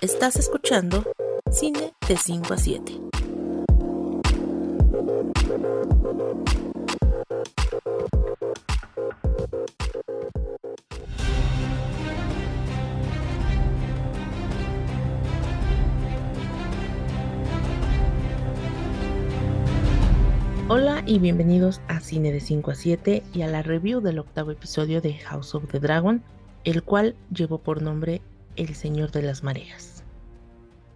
Estás escuchando Cine de 5 a 7. Hola y bienvenidos a Cine de 5 a 7 y a la review del octavo episodio de House of the Dragon, el cual llevó por nombre El Señor de las Mareas.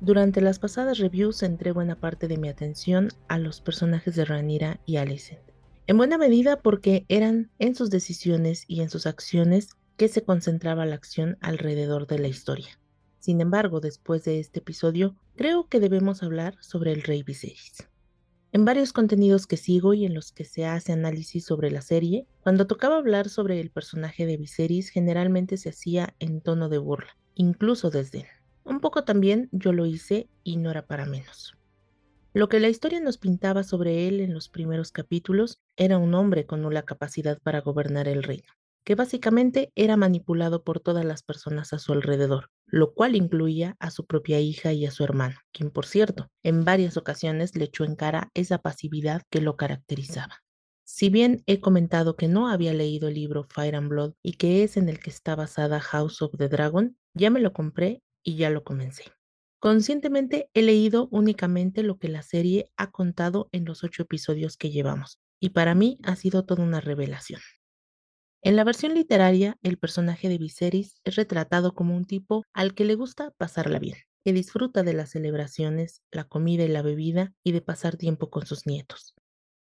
Durante las pasadas reviews centré buena parte de mi atención a los personajes de Ranira y Alicent. En buena medida porque eran en sus decisiones y en sus acciones que se concentraba la acción alrededor de la historia. Sin embargo, después de este episodio, creo que debemos hablar sobre el rey Viserys. En varios contenidos que sigo y en los que se hace análisis sobre la serie, cuando tocaba hablar sobre el personaje de Viserys generalmente se hacía en tono de burla, incluso desdén. Un poco también yo lo hice y no era para menos. Lo que la historia nos pintaba sobre él en los primeros capítulos era un hombre con nula capacidad para gobernar el reino que básicamente era manipulado por todas las personas a su alrededor, lo cual incluía a su propia hija y a su hermano, quien por cierto, en varias ocasiones le echó en cara esa pasividad que lo caracterizaba. Si bien he comentado que no había leído el libro Fire and Blood y que es en el que está basada House of the Dragon, ya me lo compré y ya lo comencé. Conscientemente he leído únicamente lo que la serie ha contado en los ocho episodios que llevamos, y para mí ha sido toda una revelación. En la versión literaria, el personaje de Viserys es retratado como un tipo al que le gusta pasarla bien, que disfruta de las celebraciones, la comida y la bebida y de pasar tiempo con sus nietos.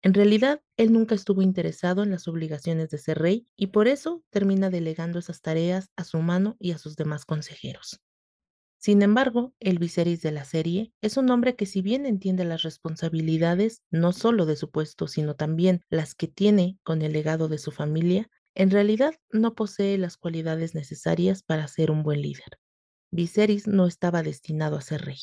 En realidad, él nunca estuvo interesado en las obligaciones de ser rey y por eso termina delegando esas tareas a su mano y a sus demás consejeros. Sin embargo, el Viserys de la serie es un hombre que si bien entiende las responsabilidades no solo de su puesto, sino también las que tiene con el legado de su familia, en realidad no posee las cualidades necesarias para ser un buen líder. Viserys no estaba destinado a ser rey.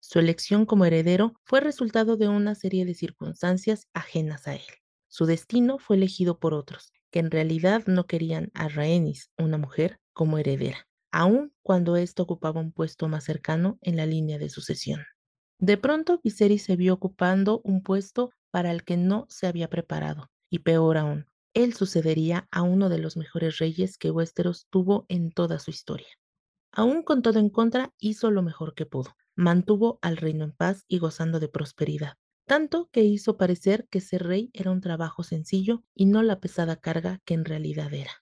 Su elección como heredero fue resultado de una serie de circunstancias ajenas a él. Su destino fue elegido por otros, que en realidad no querían a Rhaenys, una mujer, como heredera, aun cuando ésta ocupaba un puesto más cercano en la línea de sucesión. De pronto Viserys se vio ocupando un puesto para el que no se había preparado, y peor aún, él sucedería a uno de los mejores reyes que Westeros tuvo en toda su historia. Aún con todo en contra, hizo lo mejor que pudo. Mantuvo al reino en paz y gozando de prosperidad, tanto que hizo parecer que ser rey era un trabajo sencillo y no la pesada carga que en realidad era.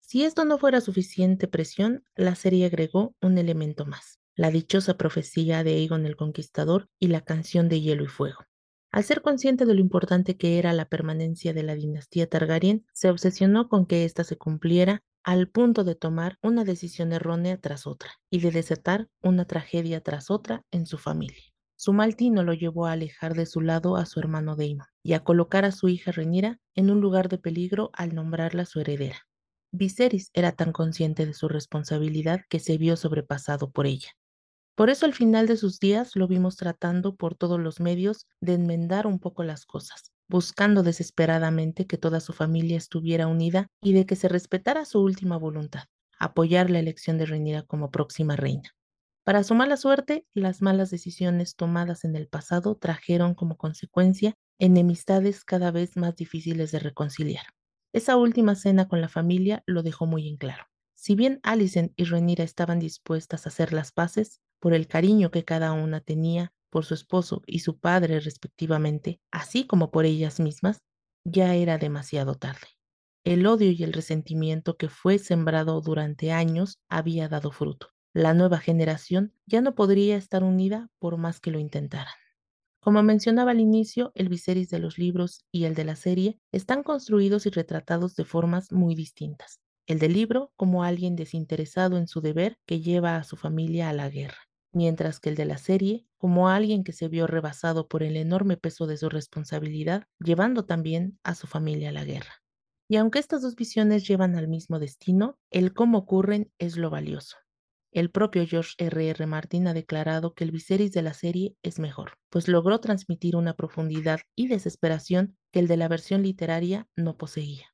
Si esto no fuera suficiente presión, la serie agregó un elemento más, la dichosa profecía de Aegon el Conquistador y la canción de Hielo y Fuego. Al ser consciente de lo importante que era la permanencia de la dinastía Targaryen, se obsesionó con que ésta se cumpliera al punto de tomar una decisión errónea tras otra y de desatar una tragedia tras otra en su familia. Su mal tino lo llevó a alejar de su lado a su hermano Daemon y a colocar a su hija Renira en un lugar de peligro al nombrarla su heredera. Viserys era tan consciente de su responsabilidad que se vio sobrepasado por ella. Por eso al final de sus días lo vimos tratando por todos los medios de enmendar un poco las cosas, buscando desesperadamente que toda su familia estuviera unida y de que se respetara su última voluntad, apoyar la elección de Rhaenyra como próxima reina. Para su mala suerte, las malas decisiones tomadas en el pasado trajeron como consecuencia enemistades cada vez más difíciles de reconciliar. Esa última cena con la familia lo dejó muy en claro. Si bien Alicent y Rhaenyra estaban dispuestas a hacer las paces, por el cariño que cada una tenía por su esposo y su padre respectivamente, así como por ellas mismas, ya era demasiado tarde. El odio y el resentimiento que fue sembrado durante años había dado fruto. La nueva generación ya no podría estar unida por más que lo intentaran. Como mencionaba al inicio, el Viserys de los libros y el de la serie están construidos y retratados de formas muy distintas. El del libro como alguien desinteresado en su deber que lleva a su familia a la guerra mientras que el de la serie como alguien que se vio rebasado por el enorme peso de su responsabilidad, llevando también a su familia a la guerra. Y aunque estas dos visiones llevan al mismo destino, el cómo ocurren es lo valioso. El propio George R. R. Martin ha declarado que el Viserys de la serie es mejor, pues logró transmitir una profundidad y desesperación que el de la versión literaria no poseía.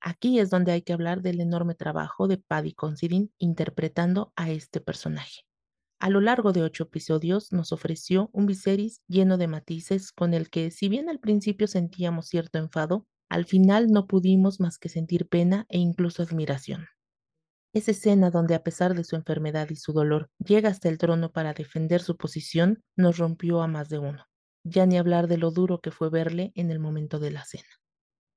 Aquí es donde hay que hablar del enorme trabajo de Paddy Considine interpretando a este personaje. A lo largo de ocho episodios nos ofreció un Viserys lleno de matices con el que, si bien al principio sentíamos cierto enfado, al final no pudimos más que sentir pena e incluso admiración. Esa escena donde a pesar de su enfermedad y su dolor llega hasta el trono para defender su posición nos rompió a más de uno. Ya ni hablar de lo duro que fue verle en el momento de la cena.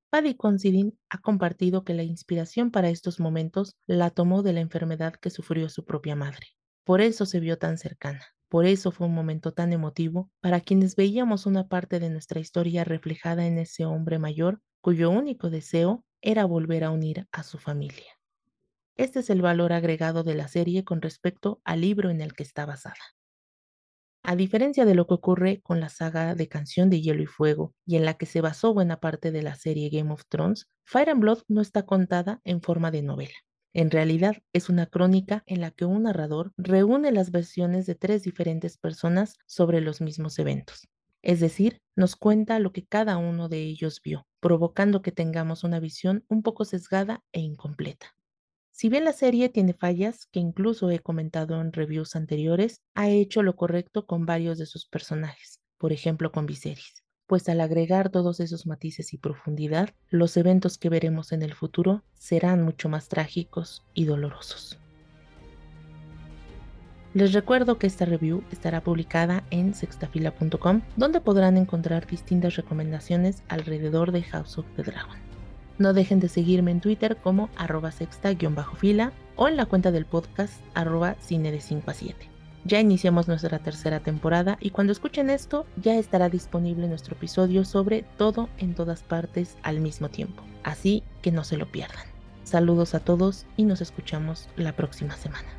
Paddy Considine ha compartido que la inspiración para estos momentos la tomó de la enfermedad que sufrió su propia madre. Por eso se vio tan cercana. Por eso fue un momento tan emotivo para quienes veíamos una parte de nuestra historia reflejada en ese hombre mayor cuyo único deseo era volver a unir a su familia. Este es el valor agregado de la serie con respecto al libro en el que está basada. A diferencia de lo que ocurre con la saga de Canción de Hielo y Fuego y en la que se basó buena parte de la serie Game of Thrones, Fire and Blood no está contada en forma de novela. En realidad es una crónica en la que un narrador reúne las versiones de tres diferentes personas sobre los mismos eventos. Es decir, nos cuenta lo que cada uno de ellos vio, provocando que tengamos una visión un poco sesgada e incompleta. Si bien la serie tiene fallas, que incluso he comentado en reviews anteriores, ha hecho lo correcto con varios de sus personajes, por ejemplo con Viserys pues al agregar todos esos matices y profundidad, los eventos que veremos en el futuro serán mucho más trágicos y dolorosos. Les recuerdo que esta review estará publicada en sextafila.com, donde podrán encontrar distintas recomendaciones alrededor de House of the Dragon. No dejen de seguirme en Twitter como arroba sexta-fila o en la cuenta del podcast arroba cine de 5 a 7. Ya iniciamos nuestra tercera temporada y cuando escuchen esto ya estará disponible nuestro episodio sobre todo en todas partes al mismo tiempo. Así que no se lo pierdan. Saludos a todos y nos escuchamos la próxima semana.